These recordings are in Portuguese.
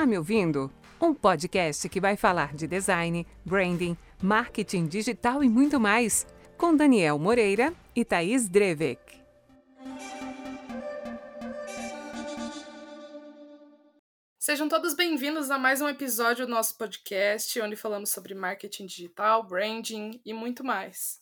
Tá me ouvindo? Um podcast que vai falar de design, branding, marketing digital e muito mais, com Daniel Moreira e Thaís Drevek. Sejam todos bem-vindos a mais um episódio do nosso podcast, onde falamos sobre marketing digital, branding e muito mais.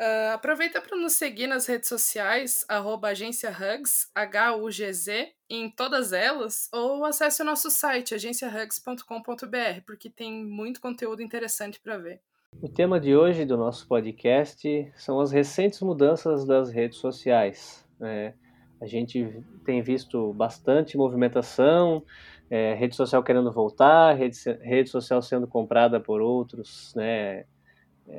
Uh, aproveita para nos seguir nas redes sociais, arroba agência Hugs, H-U-G-Z, em todas elas, ou acesse o nosso site, agenciahugs.com.br, porque tem muito conteúdo interessante para ver. O tema de hoje do nosso podcast são as recentes mudanças das redes sociais. É, a gente tem visto bastante movimentação, é, rede social querendo voltar, rede, rede social sendo comprada por outros, né,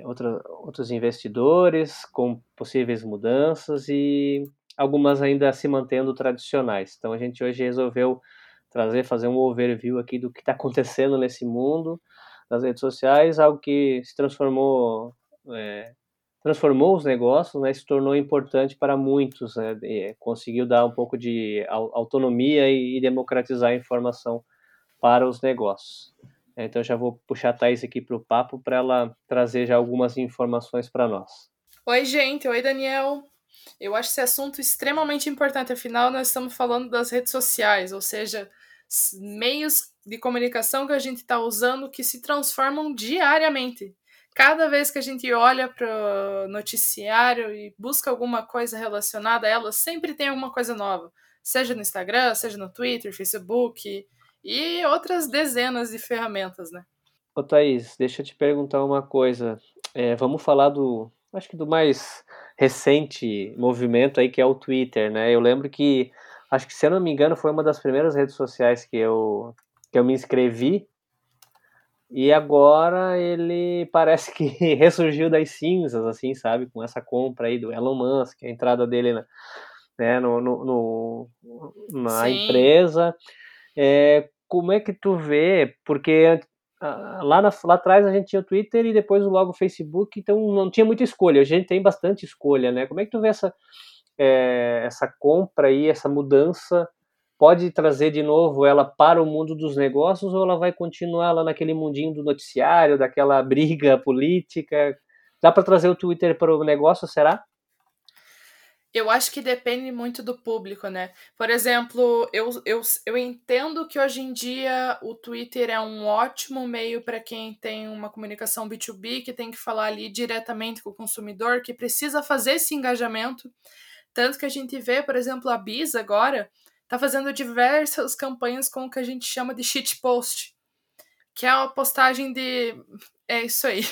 outra, outros investidores com possíveis mudanças e algumas ainda se mantendo tradicionais. Então a gente hoje resolveu trazer, fazer um overview aqui do que está acontecendo nesse mundo das redes sociais, algo que se transformou é, transformou os negócios, né, se tornou importante para muitos, né, conseguiu dar um pouco de autonomia e democratizar a informação para os negócios. Então já vou puxar a Thais aqui para o papo para ela trazer já algumas informações para nós. Oi, gente. Oi, Daniel. Eu acho esse assunto extremamente importante, afinal, nós estamos falando das redes sociais, ou seja, meios de comunicação que a gente está usando que se transformam diariamente. Cada vez que a gente olha para o noticiário e busca alguma coisa relacionada a ela, sempre tem alguma coisa nova. Seja no Instagram, seja no Twitter, Facebook, e outras dezenas de ferramentas, né? Ô Thaís, deixa eu te perguntar uma coisa. É, vamos falar do, acho que do mais recente movimento aí, que é o Twitter, né? Eu lembro que, acho que se eu não me engano, foi uma das primeiras redes sociais que eu, que eu me inscrevi, e agora ele parece que ressurgiu das cinzas, assim, sabe? Com essa compra aí do Elon Musk, a entrada dele na, né, no, no, no na Sim. empresa. É, como é que tu vê? Porque lá, na, lá atrás a gente tinha o Twitter e depois logo o Facebook, então não tinha muita escolha. A gente tem bastante escolha, né? Como é que tu vê essa, é, essa compra aí, essa mudança? Pode trazer de novo ela para o mundo dos negócios ou ela vai continuar lá naquele mundinho do noticiário, daquela briga política? Dá para trazer o Twitter para o negócio, será? Eu acho que depende muito do público, né? Por exemplo, eu, eu, eu entendo que hoje em dia o Twitter é um ótimo meio para quem tem uma comunicação B2B, que tem que falar ali diretamente com o consumidor, que precisa fazer esse engajamento. Tanto que a gente vê, por exemplo, a Biz agora tá fazendo diversas campanhas com o que a gente chama de shitpost, que é uma postagem de. É isso aí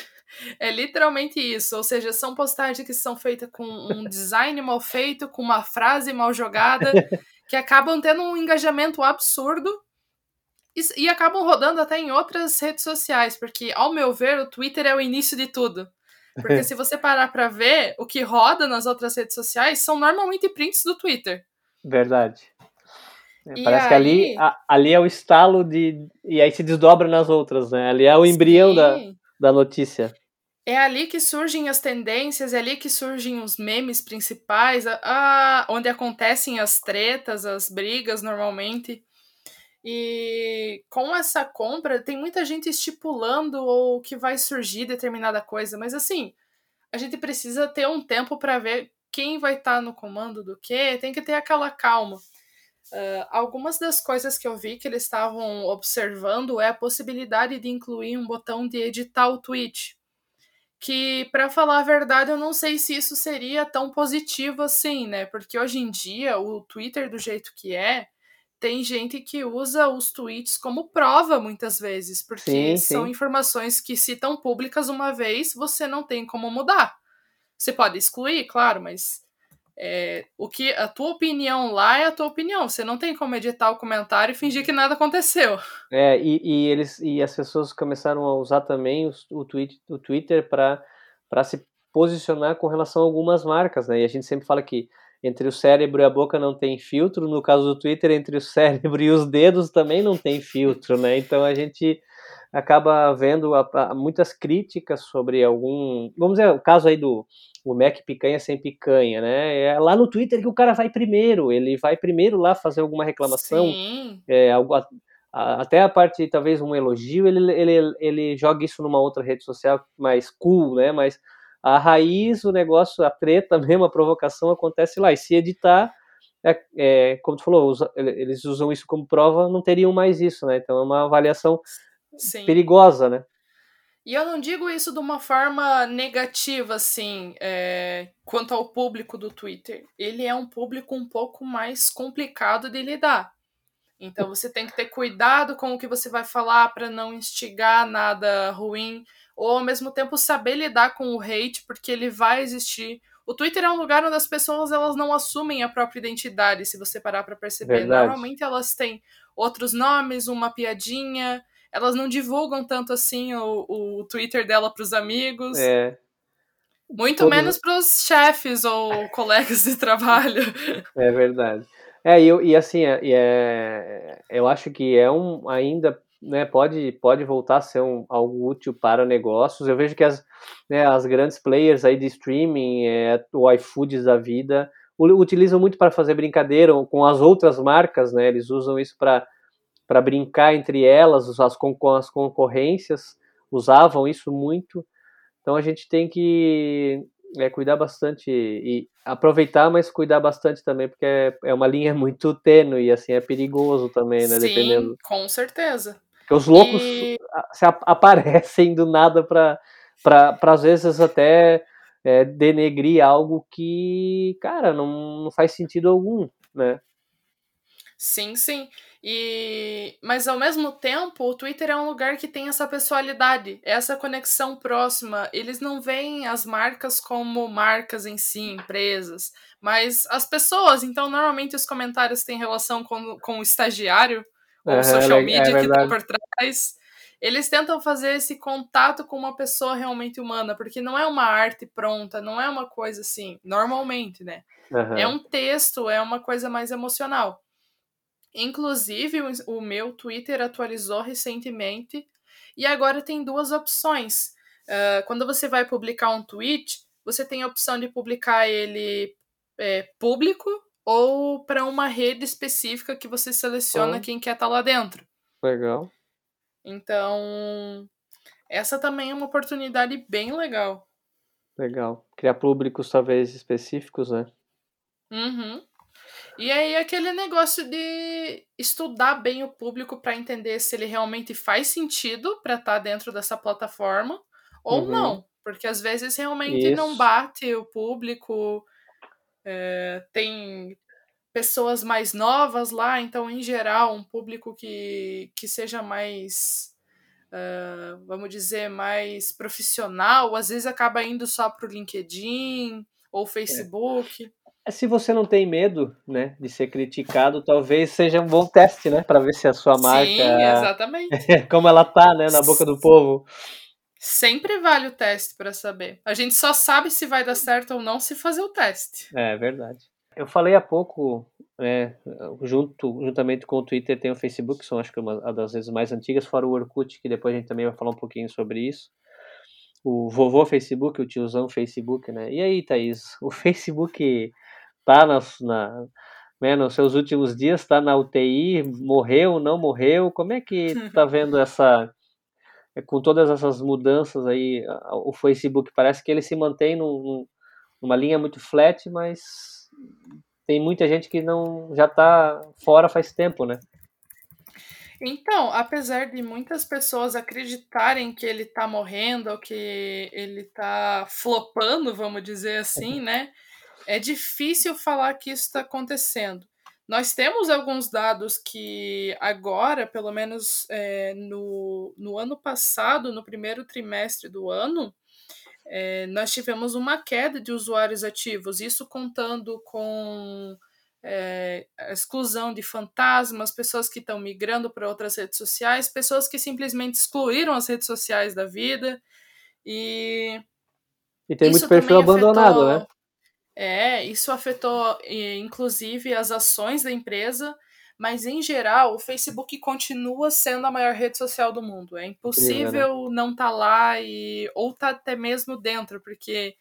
é literalmente isso. Ou seja, são postagens que são feitas com um design mal feito, com uma frase mal jogada, que acabam tendo um engajamento absurdo e, e, acabam rodando até em outras redes sociais, porque, ao meu ver, o Twitter é o início de tudo. Porque se você parar para ver, o que roda nas outras redes sociais são normalmente prints do Twitter. Verdade. É, parece aí... que ali, a, ali é o estalo de. E aí se desdobra nas outras, né? Ali é o embrião da, da notícia. É ali que surgem as tendências, é ali que surgem os memes principais, a, a, onde acontecem as tretas, as brigas normalmente. E com essa compra, tem muita gente estipulando o que vai surgir determinada coisa, mas assim, a gente precisa ter um tempo para ver quem vai estar tá no comando do que, tem que ter aquela calma. Uh, algumas das coisas que eu vi que eles estavam observando é a possibilidade de incluir um botão de editar o tweet que, para falar a verdade, eu não sei se isso seria tão positivo assim, né? Porque hoje em dia, o Twitter, do jeito que é, tem gente que usa os tweets como prova muitas vezes, porque sim, são sim. informações que, se estão públicas uma vez, você não tem como mudar. Você pode excluir, claro, mas é, o que a tua opinião lá é a tua opinião. Você não tem como editar o comentário e fingir que nada aconteceu. É, e, e eles e as pessoas começaram a usar também o, o, tweet, o Twitter para se posicionar com relação a algumas marcas, né? E a gente sempre fala que entre o cérebro e a boca não tem filtro. No caso do Twitter, entre o cérebro e os dedos também não tem filtro, né? Então a gente acaba vendo a, a, muitas críticas sobre algum. Vamos dizer, o caso aí do o Mac picanha sem picanha, né? É lá no Twitter que o cara vai primeiro, ele vai primeiro lá fazer alguma reclamação, é, algo, até a parte, talvez um elogio, ele, ele, ele joga isso numa outra rede social mais cool, né? Mas a raiz, o negócio, a treta mesmo, a provocação acontece lá. E se editar, é, é, como tu falou, usa, eles usam isso como prova, não teriam mais isso, né? Então é uma avaliação Sim. perigosa, né? E eu não digo isso de uma forma negativa, assim, é, quanto ao público do Twitter. Ele é um público um pouco mais complicado de lidar. Então você tem que ter cuidado com o que você vai falar para não instigar nada ruim, ou ao mesmo tempo saber lidar com o hate, porque ele vai existir. O Twitter é um lugar onde as pessoas elas não assumem a própria identidade, se você parar para perceber. Verdade. Normalmente elas têm outros nomes, uma piadinha, elas não divulgam tanto assim o, o Twitter dela para os amigos. É. Muito Todo... menos para os chefes ou colegas de trabalho. É verdade. É, e, e assim, é, é, eu acho que é um ainda, né, pode, pode voltar a ser um, algo útil para negócios. Eu vejo que as, né, as grandes players aí de streaming, é, o iFoods da vida, utilizam muito para fazer brincadeira com as outras marcas, né? Eles usam isso para para brincar entre elas, as, as concorrências usavam isso muito. Então a gente tem que é, cuidar bastante e aproveitar, mas cuidar bastante também, porque é, é uma linha muito tênue e assim é perigoso também, né? Sim, Dependendo. com certeza. Porque os loucos e... se aparecem do nada para às vezes até é, denegrir algo que, cara, não, não faz sentido algum, né? Sim, sim. E mas ao mesmo tempo, o Twitter é um lugar que tem essa pessoalidade, essa conexão próxima. Eles não veem as marcas como marcas em si, empresas, mas as pessoas. Então, normalmente os comentários têm relação com, com o estagiário ou o social é media é que tá por trás. Eles tentam fazer esse contato com uma pessoa realmente humana, porque não é uma arte pronta, não é uma coisa assim, normalmente, né? Uhum. É um texto, é uma coisa mais emocional. Inclusive, o, meu Twitter atualizou recentemente e agora tem duas opções. Uh, quando você vai publicar um tweet, você tem a opção de publicar ele é, público ou para uma rede específica que você seleciona oh. quem quer estar tá lá dentro. Legal. Então, essa também é uma oportunidade bem legal. Legal. Criar públicos talvez específicos, né? Uhum. E aí aquele negócio de estudar bem o público para entender se ele realmente faz sentido para estar tá dentro dessa plataforma ou uhum. não, porque às vezes realmente Isso. não bate o público. É, tem pessoas mais novas lá, então em geral um público que, que seja mais Uh, vamos dizer, mais profissional, às vezes acaba indo só para o LinkedIn ou é. Facebook. É. É, se você não tem medo, né, de ser criticado, talvez seja um bom teste, né, para ver se a sua marca, Sim, exatamente. como ela tá, né, na boca do povo. Sempre vale o teste para saber. A gente só sabe se vai dar certo ou não se fazer o teste. É verdade. Eu falei há pouco, né, junto, juntamente com o Twitter tem o Facebook, que são acho que uma das vezes mais antigas, fora o Orkut, que depois a gente também vai falar um pouquinho sobre isso o vovô Facebook, o tiozão Facebook, né? E aí, Thaís, o Facebook tá na, na né, nos seus últimos dias, está na UTI, morreu, não morreu? Como é que tá vendo essa é, com todas essas mudanças aí, o Facebook parece que ele se mantém num, numa linha muito flat, mas tem muita gente que não já está fora faz tempo, né? Então, apesar de muitas pessoas acreditarem que ele tá morrendo ou que ele tá flopando, vamos dizer assim, né? É difícil falar que isso está acontecendo. Nós temos alguns dados que agora, pelo menos é, no, no ano passado, no primeiro trimestre do ano, é, nós tivemos uma queda de usuários ativos, isso contando com é, a exclusão de fantasmas, pessoas que estão migrando para outras redes sociais, pessoas que simplesmente excluíram as redes sociais da vida. E, e tem muito perfil abandonado, afetou, né? É, isso afetou inclusive as ações da empresa, mas em geral o Facebook continua sendo a maior rede social do mundo. É impossível né? não estar tá lá e ou estar tá até mesmo dentro, porque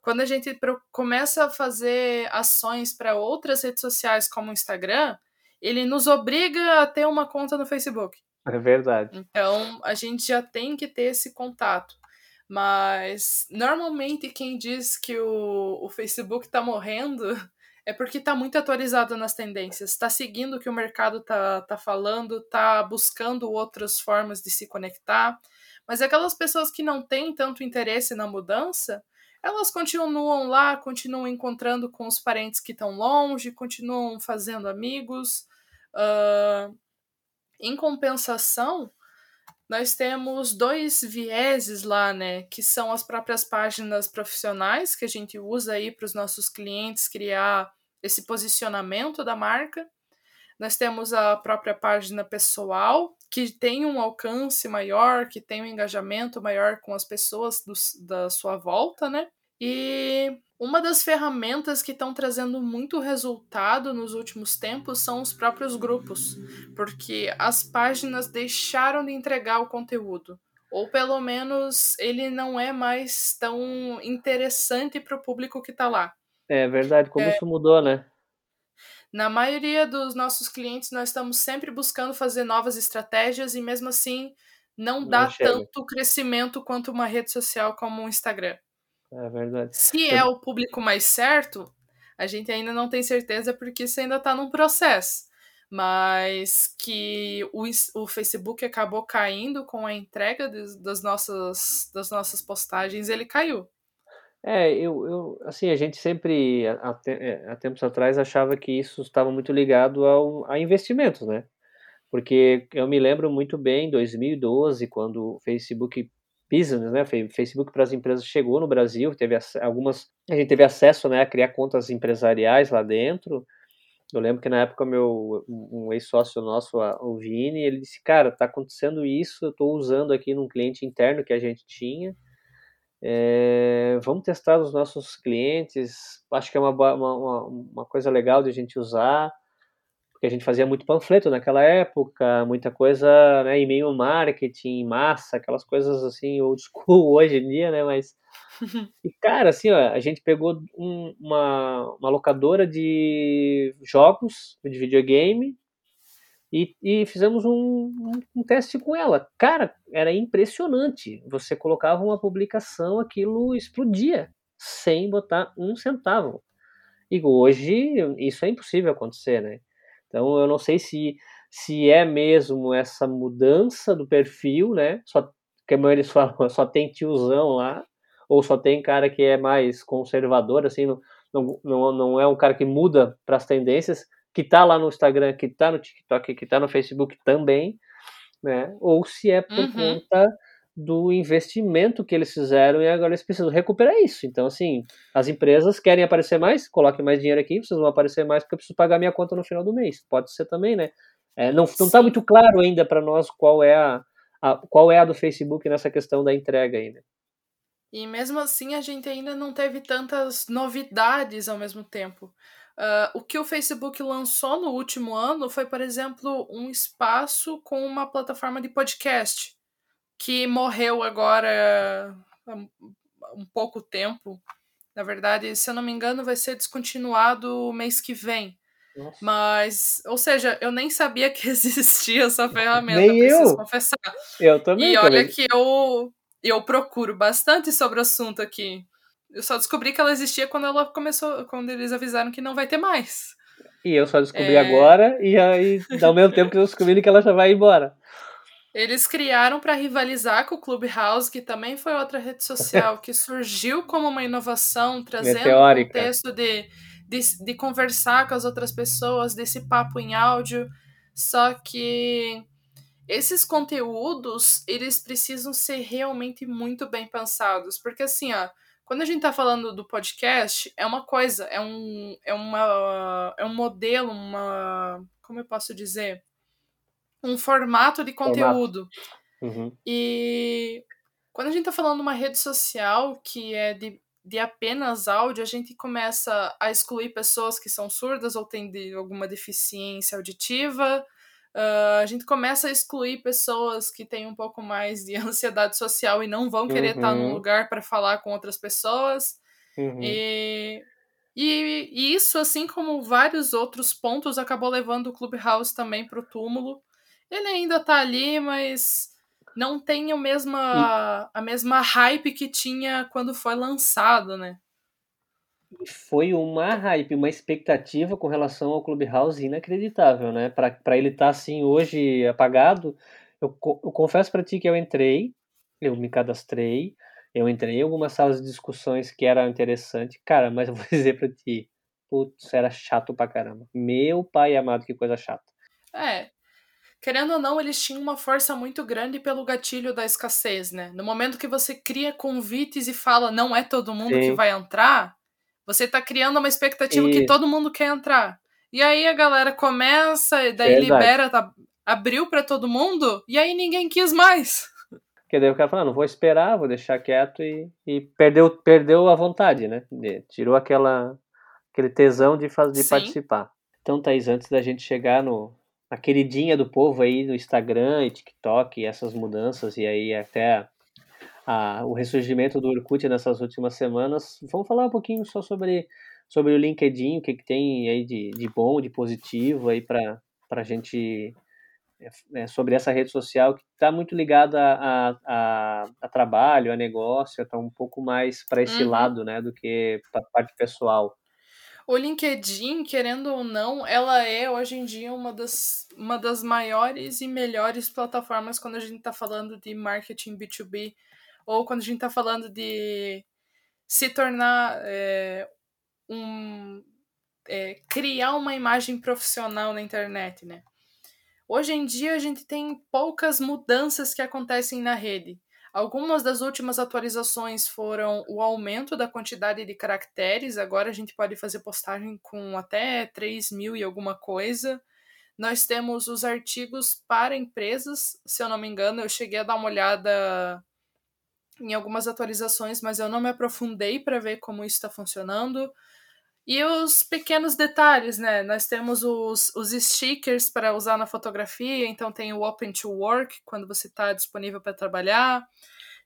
quando a gente começa a fazer ações para outras redes sociais como o Instagram, ele nos obriga a ter uma conta no Facebook. É verdade. Então, a gente já tem que ter esse contato. Mas, normalmente, quem diz que o, o Facebook está morrendo é porque está muito atualizado nas tendências, está seguindo o que o mercado está tá falando, está buscando outras formas de se conectar. Mas aquelas pessoas que não têm tanto interesse na mudança, elas continuam lá, continuam encontrando com os parentes que estão longe, continuam fazendo amigos. Uh, em compensação, nós temos dois vieses lá, né? Que são as próprias páginas profissionais que a gente usa aí para os nossos clientes criar esse posicionamento da marca. Nós temos a própria página pessoal, que tem um alcance maior, que tem um engajamento maior com as pessoas do, da sua volta, né? E uma das ferramentas que estão trazendo muito resultado nos últimos tempos são os próprios grupos, porque as páginas deixaram de entregar o conteúdo. Ou pelo menos ele não é mais tão interessante para o público que está lá. É verdade, como é, isso mudou, né? Na maioria dos nossos clientes, nós estamos sempre buscando fazer novas estratégias e mesmo assim não, não dá chega. tanto crescimento quanto uma rede social como o Instagram. É verdade. Se é o público mais certo, a gente ainda não tem certeza porque isso ainda está num processo. Mas que o, o Facebook acabou caindo com a entrega de, das, nossas, das nossas postagens, ele caiu. É, eu, eu assim, a gente sempre, há, é, há tempos atrás, achava que isso estava muito ligado ao, a investimentos, né? Porque eu me lembro muito bem, em 2012, quando o Facebook Business, né, Facebook para as empresas chegou no Brasil, teve algumas, a gente teve acesso, né, a criar contas empresariais lá dentro. Eu lembro que na época meu um ex-sócio nosso, o Vini, ele disse, cara, tá acontecendo isso, eu estou usando aqui num cliente interno que a gente tinha. É, vamos testar os nossos clientes. Acho que é uma, uma, uma coisa legal de a gente usar porque a gente fazia muito panfleto naquela época, muita coisa, né, e-mail marketing, massa, aquelas coisas assim, old school hoje em dia, né, mas... E, cara, assim, ó, a gente pegou um, uma, uma locadora de jogos, de videogame, e, e fizemos um, um, um, teste com ela. Cara, era impressionante. Você colocava uma publicação, aquilo explodia, sem botar um centavo. E hoje isso é impossível acontecer, né? Então eu não sei se se é mesmo essa mudança do perfil, né? Só que a maioria eles falam, só tem tiozão lá, ou só tem cara que é mais conservador, assim, não, não, não é um cara que muda para as tendências, que tá lá no Instagram, que tá no TikTok, que tá no Facebook também, né? Ou se é por uhum. conta do investimento que eles fizeram e agora eles precisam recuperar isso. Então, assim, as empresas querem aparecer mais, coloquem mais dinheiro aqui, vocês vão aparecer mais porque eu preciso pagar minha conta no final do mês. Pode ser também, né? É, não está muito claro ainda para nós qual é a, a, qual é a do Facebook nessa questão da entrega ainda. E mesmo assim a gente ainda não teve tantas novidades ao mesmo tempo. Uh, o que o Facebook lançou no último ano foi, por exemplo, um espaço com uma plataforma de podcast que morreu agora há um pouco tempo. Na verdade, se eu não me engano, vai ser descontinuado mês que vem. Nossa. Mas, ou seja, eu nem sabia que existia essa ferramenta, nem preciso eu. confessar. Eu também. E olha também. que eu, eu procuro bastante sobre o assunto aqui. Eu só descobri que ela existia quando ela começou, quando eles avisaram que não vai ter mais. E eu só descobri é... agora, e aí, ao mesmo tempo que eu descobri que ela já vai embora. Eles criaram para rivalizar com o Clubhouse, que também foi outra rede social que surgiu como uma inovação, trazendo o contexto de, de, de conversar com as outras pessoas, desse papo em áudio. Só que esses conteúdos, eles precisam ser realmente muito bem pensados. Porque assim, ó, quando a gente está falando do podcast, é uma coisa, é um, é uma, é um modelo, uma. Como eu posso dizer? Um formato de conteúdo. Uhum. E quando a gente está falando de uma rede social que é de, de apenas áudio, a gente começa a excluir pessoas que são surdas ou têm de, alguma deficiência auditiva. Uh, a gente começa a excluir pessoas que têm um pouco mais de ansiedade social e não vão querer uhum. estar num lugar para falar com outras pessoas. Uhum. E E, e isso, assim como vários outros pontos, acabou levando o Clubhouse também para o túmulo. Ele ainda tá ali, mas não tem a mesma, a mesma hype que tinha quando foi lançado, né? foi uma hype, uma expectativa com relação ao Clubhouse inacreditável, né? Para ele estar tá, assim hoje apagado, eu, eu confesso para ti que eu entrei, eu me cadastrei, eu entrei em algumas salas de discussões que era interessante, cara, mas eu vou dizer para ti, putz, era chato pra caramba. Meu pai amado, que coisa chata. É, querendo ou não, eles tinham uma força muito grande pelo gatilho da escassez, né? No momento que você cria convites e fala não é todo mundo Sim. que vai entrar, você tá criando uma expectativa Isso. que todo mundo quer entrar. E aí a galera começa, e daí Verdade. libera, tá, abriu para todo mundo, e aí ninguém quis mais. Porque daí o cara fala, ah, não vou esperar, vou deixar quieto e, e perdeu, perdeu a vontade, né? Tirou aquela, aquele tesão de, de participar. Então, Thaís, antes da gente chegar no, na queridinha do povo aí no Instagram e TikTok e essas mudanças, e aí até a, o ressurgimento do Orkut nessas últimas semanas. Vamos falar um pouquinho só sobre, sobre o LinkedIn, o que, que tem aí de, de bom, de positivo aí para a gente é, sobre essa rede social que está muito ligada a, a, a, trabalho, a negócio, está um pouco mais para esse uhum. lado, né, do que para a parte pessoal. O LinkedIn, querendo ou não, ela é hoje em dia uma das, uma das maiores e melhores plataformas quando a gente está falando de marketing B2B ou quando a gente está falando de se tornar é, um. É, criar uma imagem profissional na internet, né? Hoje em dia a gente tem poucas mudanças que acontecem na rede. Algumas das últimas atualizações foram o aumento da quantidade de caracteres. Agora a gente pode fazer postagem com até 3 mil e alguma coisa. Nós temos os artigos para empresas, se eu não me engano, eu cheguei a dar uma olhada em algumas atualizações, mas eu não me aprofundei para ver como isso está funcionando. E os pequenos detalhes, né? Nós temos os, os stickers para usar na fotografia, então tem o Open to Work, quando você está disponível para trabalhar.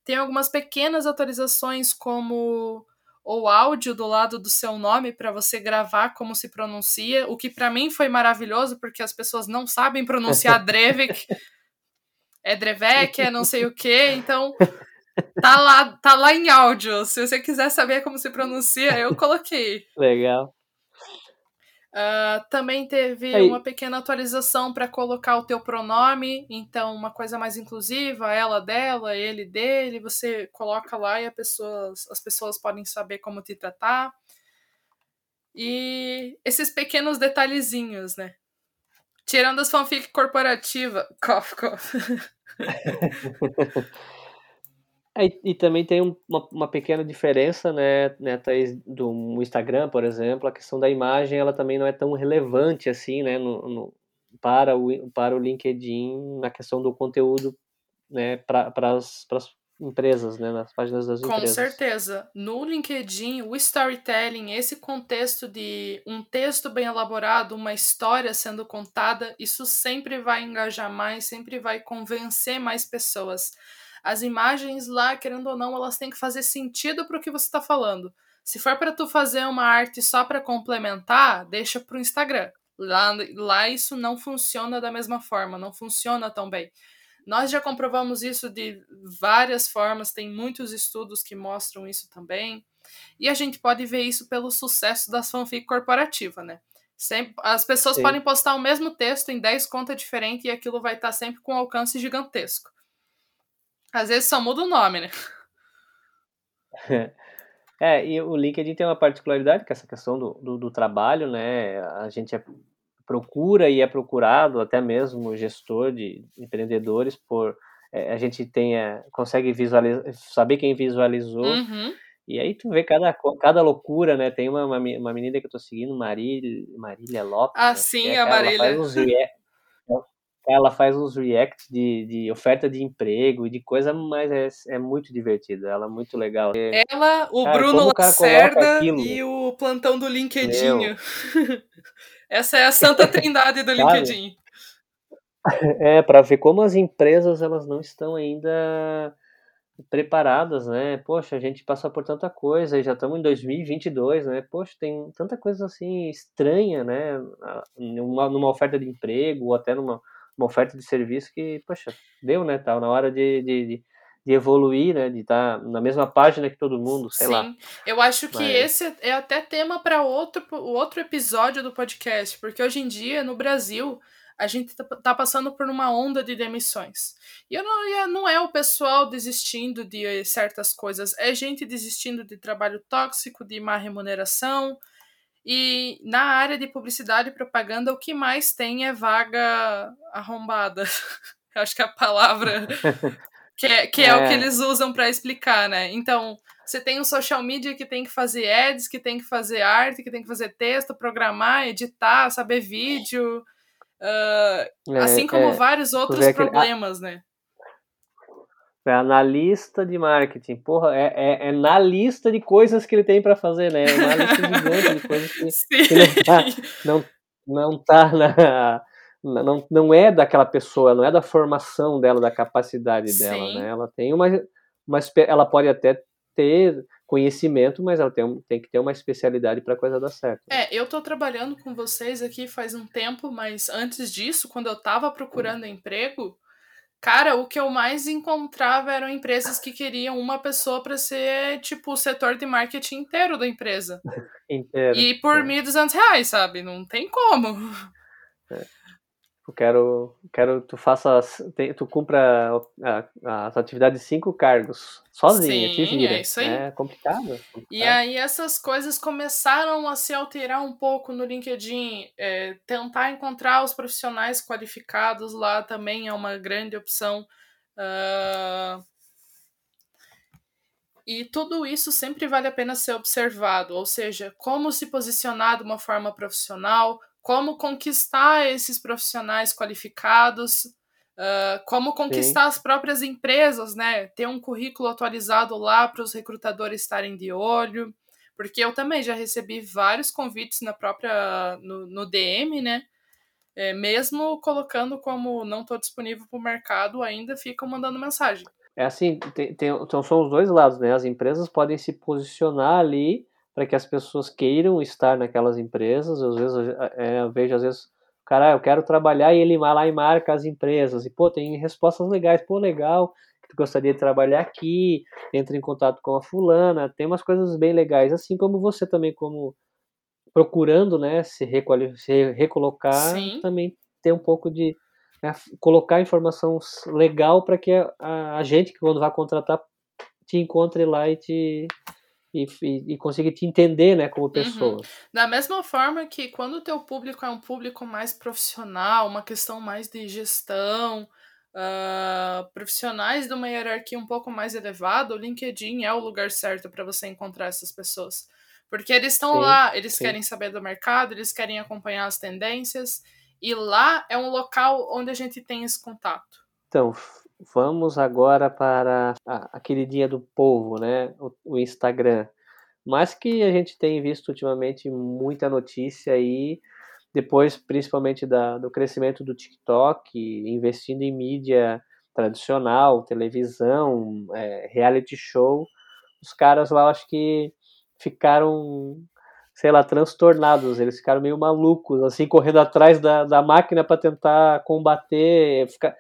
Tem algumas pequenas atualizações, como o áudio do lado do seu nome para você gravar como se pronuncia, o que para mim foi maravilhoso, porque as pessoas não sabem pronunciar Drevik. é Drevek, é não sei o quê, então Tá lá, tá lá em áudio. Se você quiser saber como se pronuncia, eu coloquei. Legal. Uh, também teve Aí. uma pequena atualização para colocar o teu pronome, então uma coisa mais inclusiva, ela dela, ele dele, você coloca lá e pessoa, as pessoas podem saber como te tratar. E esses pequenos detalhezinhos, né? Tirando as fanfic corporativa, cough, cough. É, e, e também tem uma, uma pequena diferença, né, né, Thaís, do Instagram, por exemplo, a questão da imagem, ela também não é tão relevante assim, né, no, no para, o, para o LinkedIn, na questão do conteúdo, né, para as empresas, né, nas páginas das Com empresas. Com certeza. No LinkedIn, o storytelling, esse contexto de um texto bem elaborado, uma história sendo contada, isso sempre vai engajar mais, sempre vai convencer mais pessoas as imagens lá, querendo ou não, elas têm que fazer sentido para o que você está falando. Se for para tu fazer uma arte só para complementar, deixa para o Instagram. Lá, lá isso não funciona da mesma forma, não funciona tão bem. Nós já comprovamos isso de várias formas, tem muitos estudos que mostram isso também. E a gente pode ver isso pelo sucesso das fanfic corporativa, né? Sempre, as pessoas Sim. podem postar o mesmo texto em 10 contas diferentes e aquilo vai estar sempre com um alcance gigantesco. Às vezes só muda o nome, né? É, e o LinkedIn tem uma particularidade, que é essa questão do, do, do trabalho, né? A gente é, procura e é procurado, até mesmo gestor de empreendedores, por é, a gente tem, é, consegue visualizar, saber quem visualizou. Uhum. E aí tu vê cada, cada loucura, né? Tem uma, uma, uma menina que eu tô seguindo, Marília, Marília Lopes. Ah, né? sim, é, a Marília. Ela faz uns, ela faz uns reacts de, de oferta de emprego e de coisa, mas é, é muito divertido. Ela é muito legal. Ela, o cara, Bruno Lacerda e o plantão do LinkedIn. Essa é a santa trindade do LinkedIn. É, para ver como as empresas elas não estão ainda preparadas, né? Poxa, a gente passou por tanta coisa e já estamos em 2022, né? Poxa, tem tanta coisa assim estranha, né? Numa, numa oferta de emprego ou até numa uma oferta de serviço que, poxa, deu, né? Tá na hora de, de, de evoluir, né? De estar tá na mesma página que todo mundo, sei Sim. lá. Sim, eu acho que Mas... esse é até tema para outro, outro episódio do podcast, porque hoje em dia, no Brasil, a gente tá, tá passando por uma onda de demissões. E não, não é o pessoal desistindo de certas coisas, é gente desistindo de trabalho tóxico, de má remuneração. E na área de publicidade e propaganda, o que mais tem é vaga arrombada. Acho que é a palavra que é, que é, é. o que é. eles usam para explicar, né? Então, você tem o social media que tem que fazer ads, que tem que fazer arte, que tem que fazer texto, programar, editar, saber vídeo. Uh, assim como é, vários outros problemas, aquele... né? É analista de marketing. Porra, é, é, é, na lista de coisas que ele tem para fazer, né? É uma lista gigante de coisas que, que não, tá, não, não tá na. Não, não é daquela pessoa, não é da formação dela, da capacidade dela, Sim. né? Ela tem uma, uma. Ela pode até ter conhecimento, mas ela tem, tem que ter uma especialidade para a coisa dar certo. É, eu tô trabalhando com vocês aqui faz um tempo, mas antes disso, quando eu tava procurando emprego, cara, o que eu mais encontrava eram empresas que queriam uma pessoa para ser, tipo, o setor de marketing inteiro da empresa. inteiro. E por é. 1.200 reais, sabe? Não tem como. É. Eu quero, quero tu faça, tu cumpra as atividades de cinco cargos sozinha, Sim, te vira. É, isso aí. é complicado, é complicado, E aí essas coisas começaram a se alterar um pouco no LinkedIn. É, tentar encontrar os profissionais qualificados lá também é uma grande opção. Uh... E tudo isso sempre vale a pena ser observado, ou seja, como se posicionar de uma forma profissional, como conquistar esses profissionais qualificados, uh, como conquistar Sim. as próprias empresas, né? Ter um currículo atualizado lá para os recrutadores estarem de olho. Porque eu também já recebi vários convites na própria no, no DM, né? É, mesmo colocando como não estou disponível para o mercado, ainda ficam mandando mensagem. É assim, tem, tem, então são os dois lados, né? As empresas podem se posicionar ali para que as pessoas queiram estar naquelas empresas. Às vezes é, eu vejo, às vezes, cara, ah, eu quero trabalhar e ele vai lá e marca as empresas. E, pô, tem respostas legais, pô, legal, que tu gostaria de trabalhar aqui, entra em contato com a fulana, tem umas coisas bem legais, assim como você também, como procurando, né, se, se recolocar, Sim. também ter um pouco de né, colocar informação legal para que a, a gente, que quando vai contratar, te encontre lá e te e, e, e conseguir te entender, né, como uhum. pessoa. Uhum. Da mesma forma que quando o teu público é um público mais profissional, uma questão mais de gestão, uh, profissionais de uma hierarquia um pouco mais elevada, o LinkedIn é o lugar certo para você encontrar essas pessoas. Porque eles estão lá, eles sim. querem saber do mercado, eles querem acompanhar as tendências, e lá é um local onde a gente tem esse contato. Então, Vamos agora para a, a queridinha do povo, né? O, o, Instagram. Mas que a gente tem visto ultimamente muita notícia aí, depois principalmente da, do crescimento do TikTok, investindo em mídia tradicional, televisão, é, reality show. Os caras lá, acho que ficaram, sei lá, transtornados. Eles ficaram meio malucos, assim, correndo atrás da, da máquina para tentar combater. Ficar,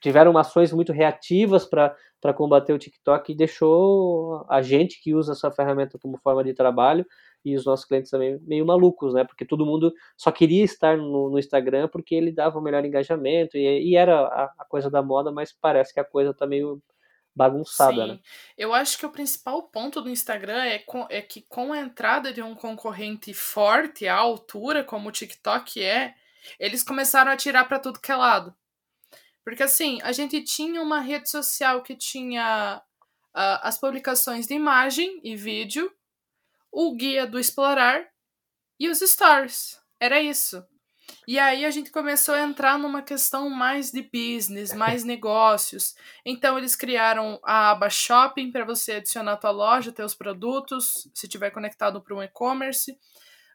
tiveram ações muito reativas para combater o TikTok e deixou a gente que usa essa ferramenta como forma de trabalho e os nossos clientes também meio malucos, né? Porque todo mundo só queria estar no, no Instagram porque ele dava o melhor engajamento e, e era a, a, coisa da moda, mas parece que a coisa tá meio bagunçada, Sim. né? Eu acho que o principal ponto do Instagram é, com, é que com a entrada de um concorrente forte à altura, como o TikTok é, eles começaram a tirar para tudo que é lado. Porque assim, a gente tinha uma rede social que tinha uh, as publicações de imagem e vídeo, o guia do explorar e os stories. Era isso. E aí a gente começou a entrar numa questão mais de business, mais negócios. Então eles criaram a aba shopping para você adicionar a tua loja, teus produtos, se tiver conectado para um e-commerce.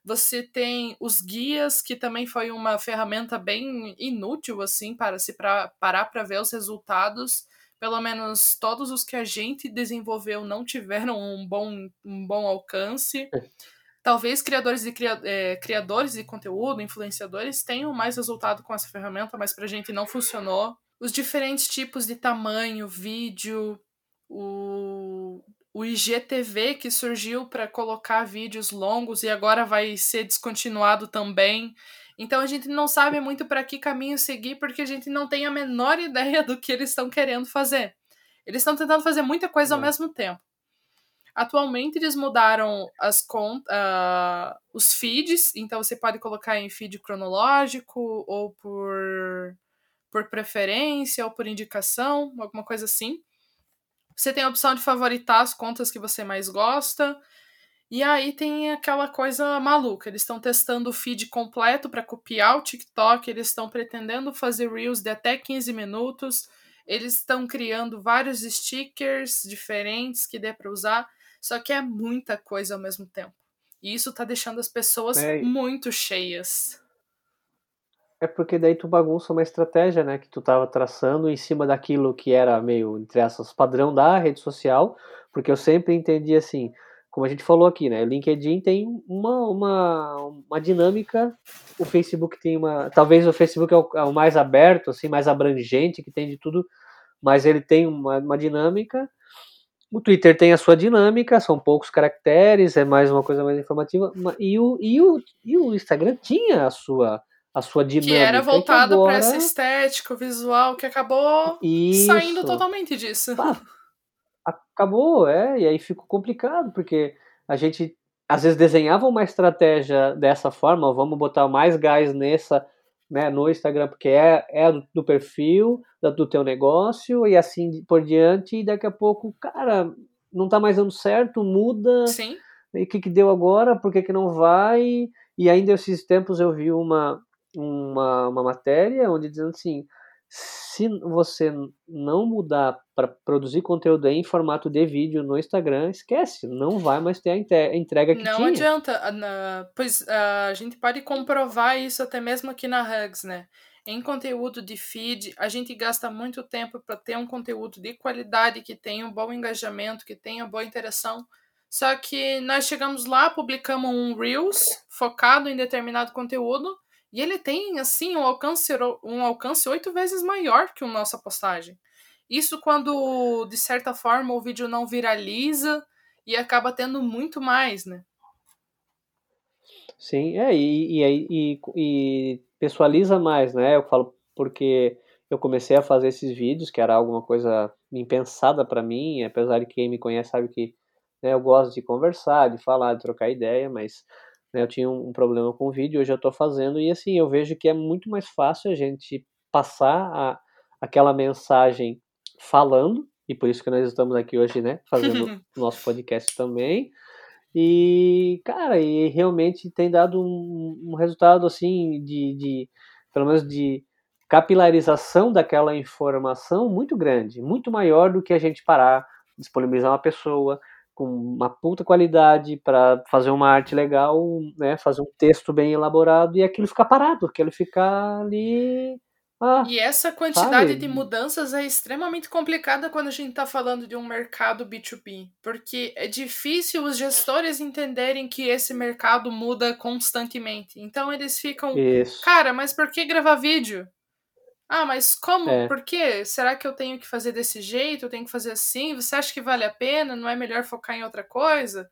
Você tem os guias, que também foi uma ferramenta bem inútil, assim, para se pra, parar para ver os resultados. pelo menos todos os que a gente desenvolveu não tiveram um bom, um bom alcance. É. Talvez criadores de, é, criadores de conteúdo, influenciadores, tenham mais resultado com essa ferramenta, mas para a gente não funcionou. Os diferentes tipos de tamanho, vídeo, o, o IGTV que surgiu para colocar vídeos longos e agora vai ser descontinuado também. Então a gente não sabe muito para que caminho seguir porque a gente não tem a menor ideia do que eles estão querendo fazer. Eles estão tentando fazer muita coisa ao mesmo tempo. Atualmente eles mudaram as contas, uh, os feeds, então você pode colocar em feed cronológico ou por por preferência ou por indicação, alguma coisa assim. Você tem a opção de favoritar as contas que você mais gosta. E aí tem aquela coisa maluca. Eles estão testando o feed completo para copiar o TikTok, eles estão pretendendo fazer Reels de até 15 minutos. Eles estão criando vários stickers diferentes que dê para usar, só que é muita coisa ao mesmo tempo. E isso tá deixando as pessoas é. muito cheias. É porque daí tu bagunça uma estratégia, né, que tu tava traçando em cima daquilo que era meio, entre essas, padrão da rede social, porque eu sempre entendi assim, como a gente falou aqui, né? O LinkedIn tem uma, uma, uma dinâmica, o Facebook tem uma. Talvez o Facebook é o, é o, mais aberto, assim, mais abrangente, que tem de tudo, mas ele tem uma, uma dinâmica. O Twitter tem a sua dinâmica, são poucos caracteres, é mais uma coisa mais informativa. E o, e o, e o Instagram tinha a sua, a sua dinâmica. Que era voltado agora... para essa estética, visual, que acabou Isso. saindo totalmente disso. Ah, acabou, é, e aí ficou complicado, porque a gente às vezes desenhava uma estratégia dessa forma, vamos botar mais gás nessa, né, no Instagram, porque é, é do, do perfil, do teu negócio, e assim por diante, e daqui a pouco, cara, não tá mais dando certo, muda. Sim. E o que, que deu agora? Por que, que não vai? E ainda esses tempos eu vi uma, uma, uma matéria onde dizendo assim, se você não mudar para produzir conteúdo em formato de vídeo no Instagram, esquece, não vai mais ter a entrega que não tinha. Não adianta, pois a gente pode comprovar isso até mesmo aqui na Hugs, né? Em conteúdo de feed, a gente gasta muito tempo para ter um conteúdo de qualidade, que tenha um bom engajamento, que tenha boa interação. Só que nós chegamos lá, publicamos um Reels focado em determinado conteúdo, e ele tem, assim, um alcance, um alcance oito vezes maior que a nossa postagem. Isso quando, de certa forma, o vídeo não viraliza e acaba tendo muito mais, né? Sim, é, e, e, e, e pessoaliza mais, né? Eu falo porque eu comecei a fazer esses vídeos, que era alguma coisa impensada para mim, apesar de quem me conhece sabe que né, eu gosto de conversar, de falar, de trocar ideia, mas né, eu tinha um, problema com o vídeo, hoje eu estou fazendo, e assim, eu vejo que é muito mais fácil a gente passar a, aquela mensagem falando, e por isso que nós estamos aqui hoje, né, fazendo o nosso podcast também, e, cara, e realmente tem dado um, um resultado, assim, de, de, pelo menos de capilarização daquela informação muito grande, muito maior do que a gente parar, disponibilizar uma pessoa, com uma puta qualidade para fazer uma arte legal, né, fazer um texto bem elaborado e aquilo ficar parado, aquilo ficar ali. Ah, e essa quantidade sabe? de mudanças é extremamente complicada quando a gente está falando de um mercado B2B, porque é difícil os gestores entenderem que esse mercado muda constantemente. Então eles ficam, Isso. cara, mas por que gravar vídeo? Ah, mas como? É. Por quê? Será que eu tenho que fazer desse jeito? Eu tenho que fazer assim? Você acha que vale a pena? Não é melhor focar em outra coisa?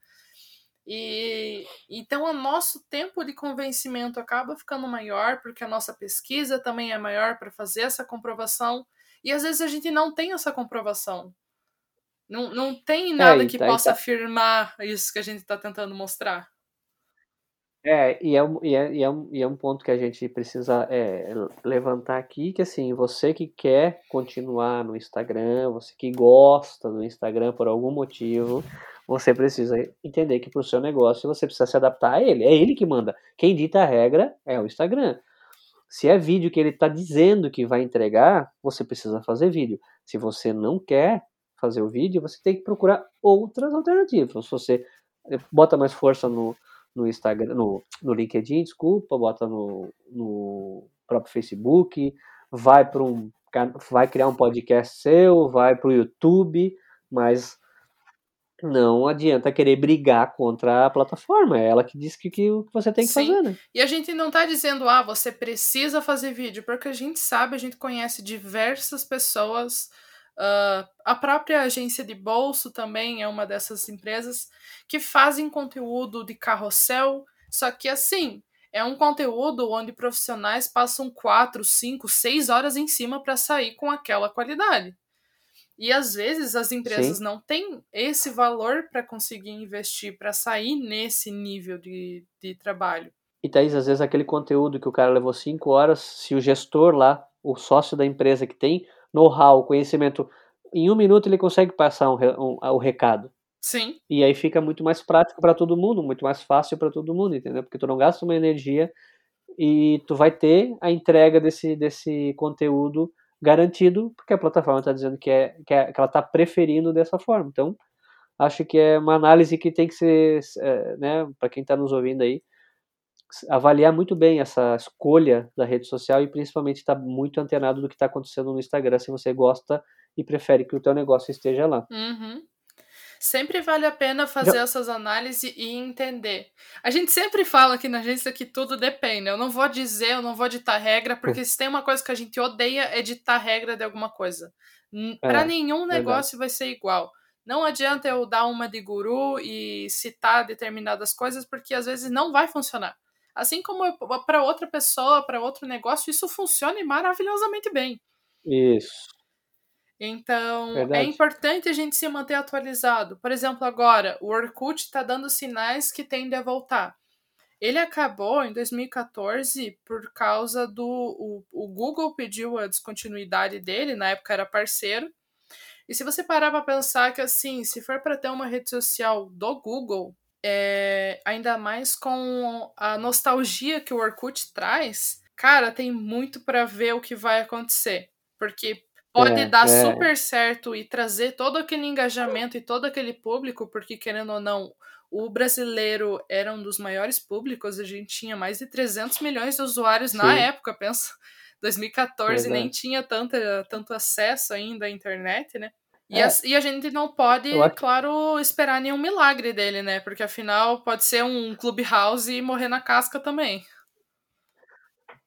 E então o nosso tempo de convencimento acaba ficando maior, porque a nossa pesquisa também é maior para fazer essa comprovação. E às vezes a gente não tem essa comprovação. Não, não tem é, nada é, que tá, possa tá. afirmar isso que a gente está tentando mostrar. É, e é, um, e, é, e, é um, e é um ponto que a gente precisa é, levantar aqui, que assim, você que quer continuar no Instagram, você que gosta do Instagram por algum motivo, você precisa entender que para o seu negócio você precisa se adaptar a ele. É ele que manda. Quem dita a regra é o Instagram. Se é vídeo que ele está dizendo que vai entregar, você precisa fazer vídeo. Se você não quer fazer o vídeo, você tem que procurar outras alternativas. Se você bota mais força no, no Instagram, no, no LinkedIn, desculpa, bota no, no próprio Facebook, vai para um vai criar um podcast seu, vai para o YouTube, mas não adianta querer brigar contra a plataforma. É ela que diz que, que você tem que Sim. fazer, né? E a gente não está dizendo, ah, você precisa fazer vídeo, porque a gente sabe, a gente conhece diversas pessoas. Uh, a própria agência de bolso também é uma dessas empresas que fazem conteúdo de carrossel, só que assim, é um conteúdo onde profissionais passam quatro, cinco, seis horas em cima para sair com aquela qualidade. E às vezes as empresas Sim. não têm esse valor para conseguir investir, para sair nesse nível de, de trabalho. E Thaís, às vezes aquele conteúdo que o cara levou cinco horas, se o gestor lá, o sócio da empresa que tem know-how, conhecimento, em um minuto ele consegue passar um, um, o recado. Sim. E aí fica muito mais prático para todo mundo, muito mais fácil para todo mundo, entendeu? Porque tu não gasta uma energia e tu vai ter a entrega desse, desse conteúdo garantido, porque a plataforma está dizendo que, é, que, é, que ela está preferindo dessa forma. Então, acho que é uma análise que tem que ser, é, né, para quem está nos ouvindo aí, avaliar muito bem essa escolha da rede social e principalmente estar tá muito antenado do que está acontecendo no Instagram, se você gosta e prefere que o teu negócio esteja lá. Uhum. Sempre vale a pena fazer Já... essas análises e entender. A gente sempre fala aqui na agência que tudo depende. Eu não vou dizer, eu não vou ditar regra, porque se tem uma coisa que a gente odeia é ditar regra de alguma coisa. É, Para nenhum negócio verdade. vai ser igual. Não adianta eu dar uma de guru e citar determinadas coisas, porque às vezes não vai funcionar. Assim como para outra pessoa, para outro negócio, isso funciona maravilhosamente bem. Isso. Então, é Verdade. é importante a gente se manter atualizado. Por exemplo, agora, o Orkut está dando sinais que tende a voltar. Ele acabou em 2014 por causa do. O, o Google pediu a descontinuidade dele, na época era parceiro. E se você parar para pensar que, assim, se for para ter uma rede social do Google, é, ainda mais com a nostalgia que o Orkut traz, cara, tem muito para ver o que vai acontecer. Porque pode é, dar é. super certo e trazer todo aquele engajamento e todo aquele público, porque querendo ou não, o brasileiro era um dos maiores públicos, a gente tinha mais de 300 milhões de usuários Sim. na época, pensa. 2014 nem tinha tanta, tanto acesso ainda à internet, né? E, é. a, e a gente não pode, acho... claro, esperar nenhum milagre dele, né? Porque afinal pode ser um clubhouse e morrer na casca também.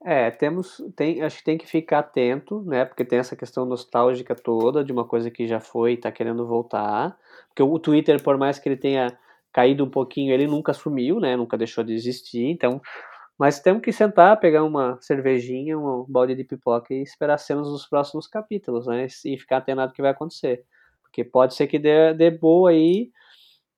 É, temos, tem, acho que tem que ficar atento, né? Porque tem essa questão nostálgica toda de uma coisa que já foi e está querendo voltar. Porque o Twitter, por mais que ele tenha caído um pouquinho, ele nunca sumiu, né? Nunca deixou de existir. Então, mas temos que sentar, pegar uma cervejinha, um balde de pipoca e esperar cenas dos próximos capítulos, né? E ficar atento ao que vai acontecer. Porque pode ser que dê, dê boa aí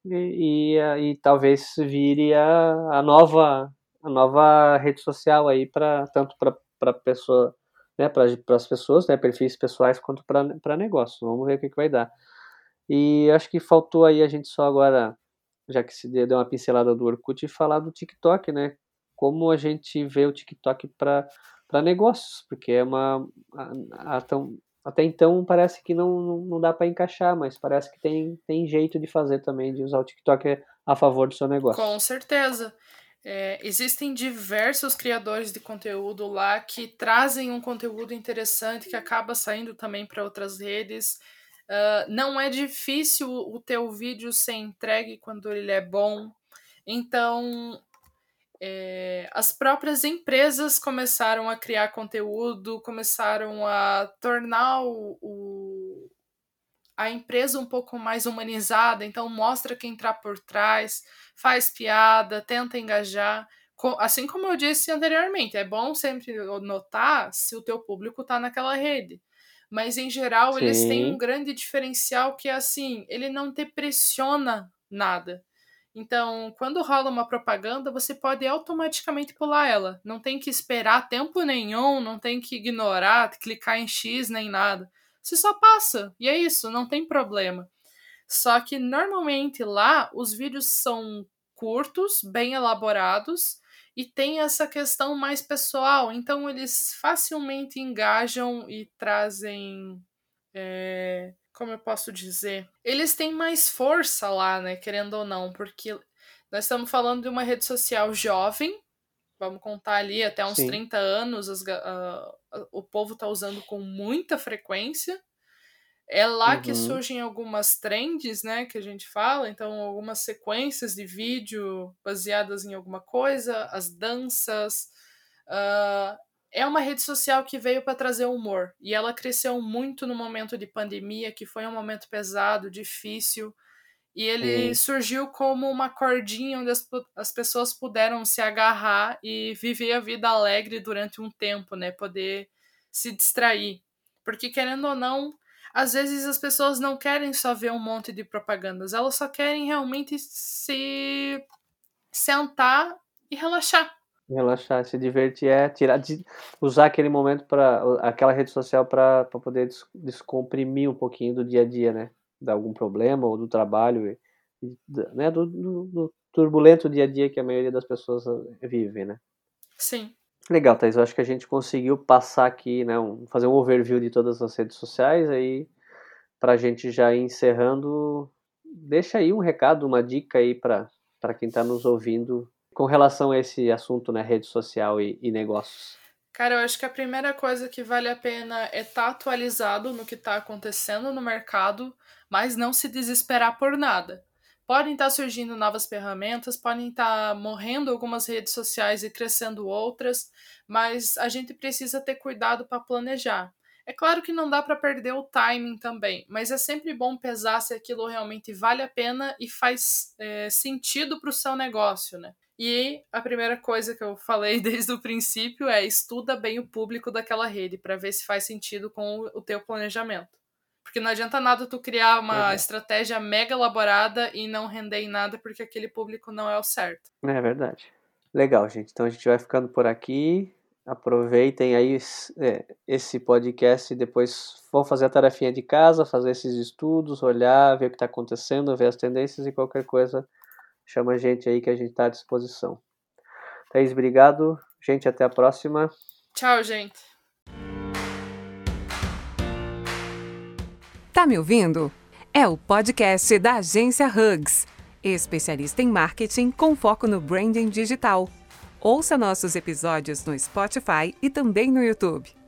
e, e, e talvez vire a, a nova a nova rede social aí para tanto para pessoa, né, para as pessoas, né, perfis pessoais quanto para negócios. Vamos ver o que, que vai dar. E acho que faltou aí a gente só agora, já que se deu uma pincelada do Orkut, falar do TikTok, né? Como a gente vê o TikTok para negócios, porque é uma a, a, tão, até então parece que não, não, dá para encaixar, mas parece que tem, tem jeito de fazer também, de usar o TikTok a favor do seu negócio. Com certeza. É, existem diversos criadores de conteúdo lá que trazem um conteúdo interessante que acaba saindo também para outras redes. Uh, não é difícil o teu vídeo ser entregue quando ele é bom. Então, é, as próprias empresas começaram a criar conteúdo, começaram a tornar o, o, a empresa um pouco mais humanizada, então mostra quem está por trás, faz piada, tenta engajar. Assim como eu disse anteriormente, é bom sempre notar se o teu público está naquela rede. Mas em geral, Sim. eles têm um grande diferencial que é assim, ele não te pressiona nada. Então, quando rola uma propaganda, você pode automaticamente pular ela. Não tem que esperar tempo nenhum, não tem que ignorar, clicar em X nem nada. Você só passa. E é isso, não tem problema. Só que normalmente lá os vídeos são curtos, bem elaborados e tem essa questão mais pessoal. Então eles facilmente engajam e trazem. É, como eu posso dizer? Eles têm mais força lá, né? Querendo ou não, porque nós estamos falando de uma rede social jovem. Vamos contar ali até uns Sim. 30 anos as, uh, o povo está usando com muita frequência. É lá uhum. que surgem algumas trends, né, que a gente fala, então algumas sequências de vídeo baseadas em alguma coisa, as danças. Uh, é uma rede social que veio para trazer humor e ela cresceu muito no momento de pandemia, que foi um momento pesado, difícil. E ele surgiu como uma cordinha onde as, as pessoas puderam se agarrar e viver a vida alegre durante um tempo, né? Poder se distrair. Porque, querendo ou não, às vezes as pessoas não querem só ver um monte de propagandas, elas só querem realmente se sentar e relaxar. Relaxar, se divertir, é tirar, de, usar aquele momento para aquela rede social para poder des, descomprimir um pouquinho do dia a dia, né? de algum problema ou do trabalho, né, do, do, do, turbulento dia a dia que a maioria das pessoas eh, vive, né? Sim. Legal, Thais, eu acho que a gente conseguiu passar aqui, né, um, fazer um overview de todas as redes sociais, aí para a gente já ir encerrando, deixa aí um recado, uma dica aí para quem está nos ouvindo com relação a esse assunto, né, rede social e, e negócios. Cara, eu acho que a primeira coisa que vale a pena é estar tá atualizado no que está acontecendo no mercado, mas não se desesperar por nada. Podem estar tá surgindo novas ferramentas, podem estar tá morrendo algumas redes sociais e crescendo outras, mas a gente precisa ter cuidado para planejar. É claro que não dá para perder o timing também, mas é sempre bom pesar se aquilo realmente vale a pena e faz é, sentido para o seu negócio, né? E a primeira coisa que eu falei desde o princípio é estuda bem o público daquela rede para ver se faz sentido com o teu planejamento. Porque não adianta nada tu criar uma uhum. estratégia mega elaborada e não render em nada porque aquele público não é o certo. É verdade. Legal, gente. Então a gente vai ficando por aqui. Aproveitem aí é, esse podcast e depois vão fazer a tarefinha de casa, fazer esses estudos, olhar, ver o que está acontecendo, ver as tendências e qualquer coisa chama a gente aí que a gente está à disposição. Thaís, obrigado. Gente, até a próxima. Tchau, gente. Tá me ouvindo? É o podcast da agência Hugs, especialista em marketing com foco no branding digital. Ouça nossos episódios no Spotify e também no YouTube.